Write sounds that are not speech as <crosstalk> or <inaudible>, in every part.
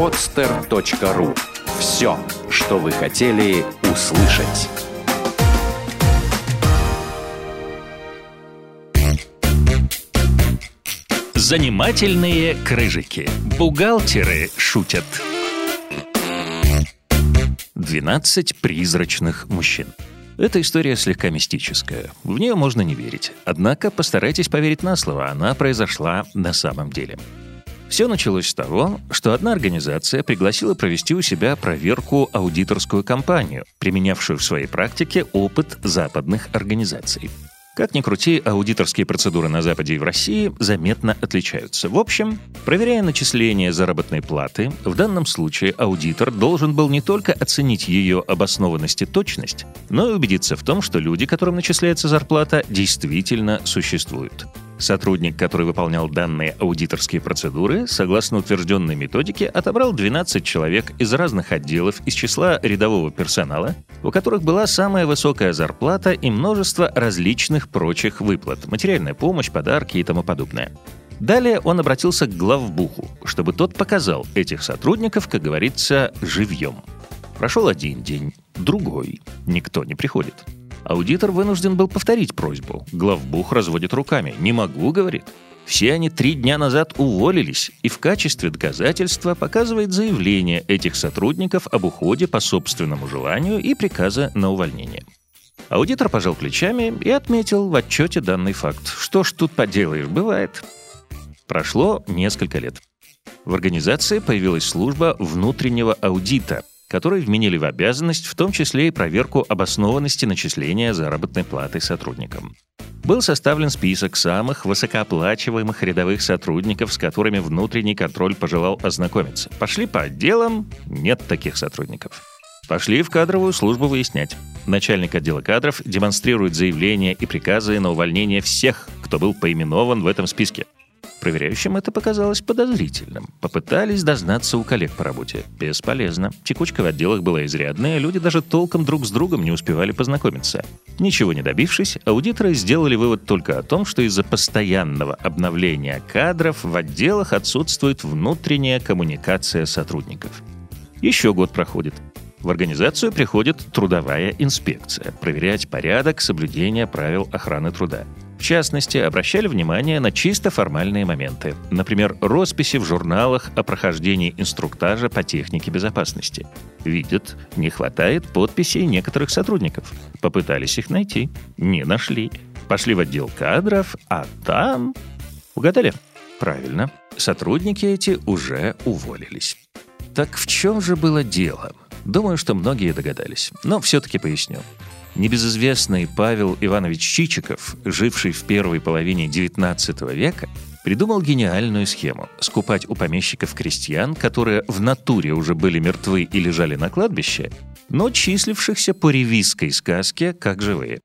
podster.ru. Все, что вы хотели услышать. Занимательные крыжики. Бухгалтеры шутят. 12 призрачных мужчин. Эта история слегка мистическая. В нее можно не верить. Однако постарайтесь поверить на слово, она произошла на самом деле. Все началось с того, что одна организация пригласила провести у себя проверку аудиторскую компанию, применявшую в своей практике опыт западных организаций. Как ни крути, аудиторские процедуры на Западе и в России заметно отличаются. В общем, проверяя начисление заработной платы, в данном случае аудитор должен был не только оценить ее обоснованность и точность, но и убедиться в том, что люди, которым начисляется зарплата, действительно существуют. Сотрудник, который выполнял данные аудиторские процедуры, согласно утвержденной методике, отобрал 12 человек из разных отделов из числа рядового персонала, у которых была самая высокая зарплата и множество различных прочих выплат, материальная помощь, подарки и тому подобное. Далее он обратился к главбуху, чтобы тот показал этих сотрудников, как говорится, живьем. Прошел один день, другой. Никто не приходит. Аудитор вынужден был повторить просьбу. Главбух разводит руками. «Не могу», — говорит. Все они три дня назад уволились, и в качестве доказательства показывает заявление этих сотрудников об уходе по собственному желанию и приказа на увольнение. Аудитор пожал плечами и отметил в отчете данный факт. Что ж тут поделаешь, бывает. Прошло несколько лет. В организации появилась служба внутреннего аудита, которые вменили в обязанность в том числе и проверку обоснованности начисления заработной платы сотрудникам. Был составлен список самых высокооплачиваемых рядовых сотрудников, с которыми внутренний контроль пожелал ознакомиться. Пошли по отделам, нет таких сотрудников. Пошли в кадровую службу выяснять. Начальник отдела кадров демонстрирует заявления и приказы на увольнение всех, кто был поименован в этом списке. Проверяющим это показалось подозрительным. Попытались дознаться у коллег по работе. Бесполезно. Текучка в отделах была изрядная, люди даже толком друг с другом не успевали познакомиться. Ничего не добившись, аудиторы сделали вывод только о том, что из-за постоянного обновления кадров в отделах отсутствует внутренняя коммуникация сотрудников. Еще год проходит. В организацию приходит трудовая инспекция проверять порядок соблюдения правил охраны труда. В частности, обращали внимание на чисто формальные моменты. Например, росписи в журналах о прохождении инструктажа по технике безопасности. Видят, не хватает подписей некоторых сотрудников. Попытались их найти. Не нашли. Пошли в отдел кадров, а там... Угадали? Правильно. Сотрудники эти уже уволились. Так в чем же было дело? Думаю, что многие догадались, но все-таки поясню. Небезызвестный Павел Иванович Чичиков, живший в первой половине XIX века, придумал гениальную схему – скупать у помещиков крестьян, которые в натуре уже были мертвы и лежали на кладбище, но числившихся по ревизской сказке как живые.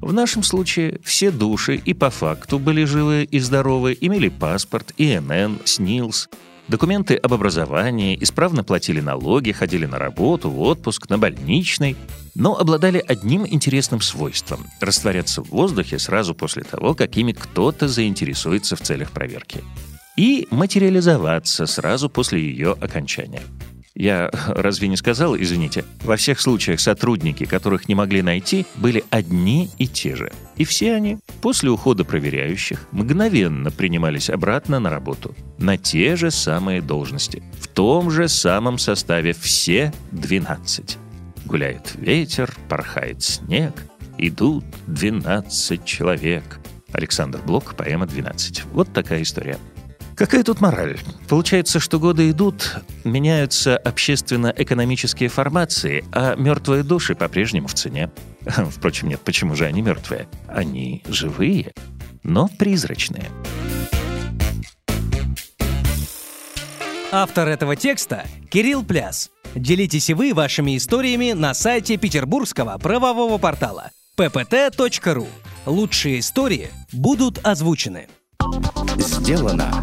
В нашем случае все души и по факту были живы и здоровы, имели паспорт, ИНН, СНИЛС, документы об образовании, исправно платили налоги, ходили на работу, в отпуск, на больничный, но обладали одним интересным свойством – растворяться в воздухе сразу после того, как ими кто-то заинтересуется в целях проверки. И материализоваться сразу после ее окончания. Я <laughs> разве не сказал, извините, во всех случаях сотрудники, которых не могли найти, были одни и те же. И все они, после ухода проверяющих, мгновенно принимались обратно на работу. На те же самые должности. В том же самом составе все 12. Гуляет ветер, порхает снег, идут 12 человек. Александр Блок, поэма «12». Вот такая история. Какая тут мораль? Получается, что годы идут, меняются общественно-экономические формации, а мертвые души по-прежнему в цене. <laughs> Впрочем, нет, почему же они мертвые? Они живые, но призрачные. Автор этого текста – Кирилл Пляс. Делитесь и вы вашими историями на сайте петербургского правового портала ppt.ru. Лучшие истории будут озвучены. Сделано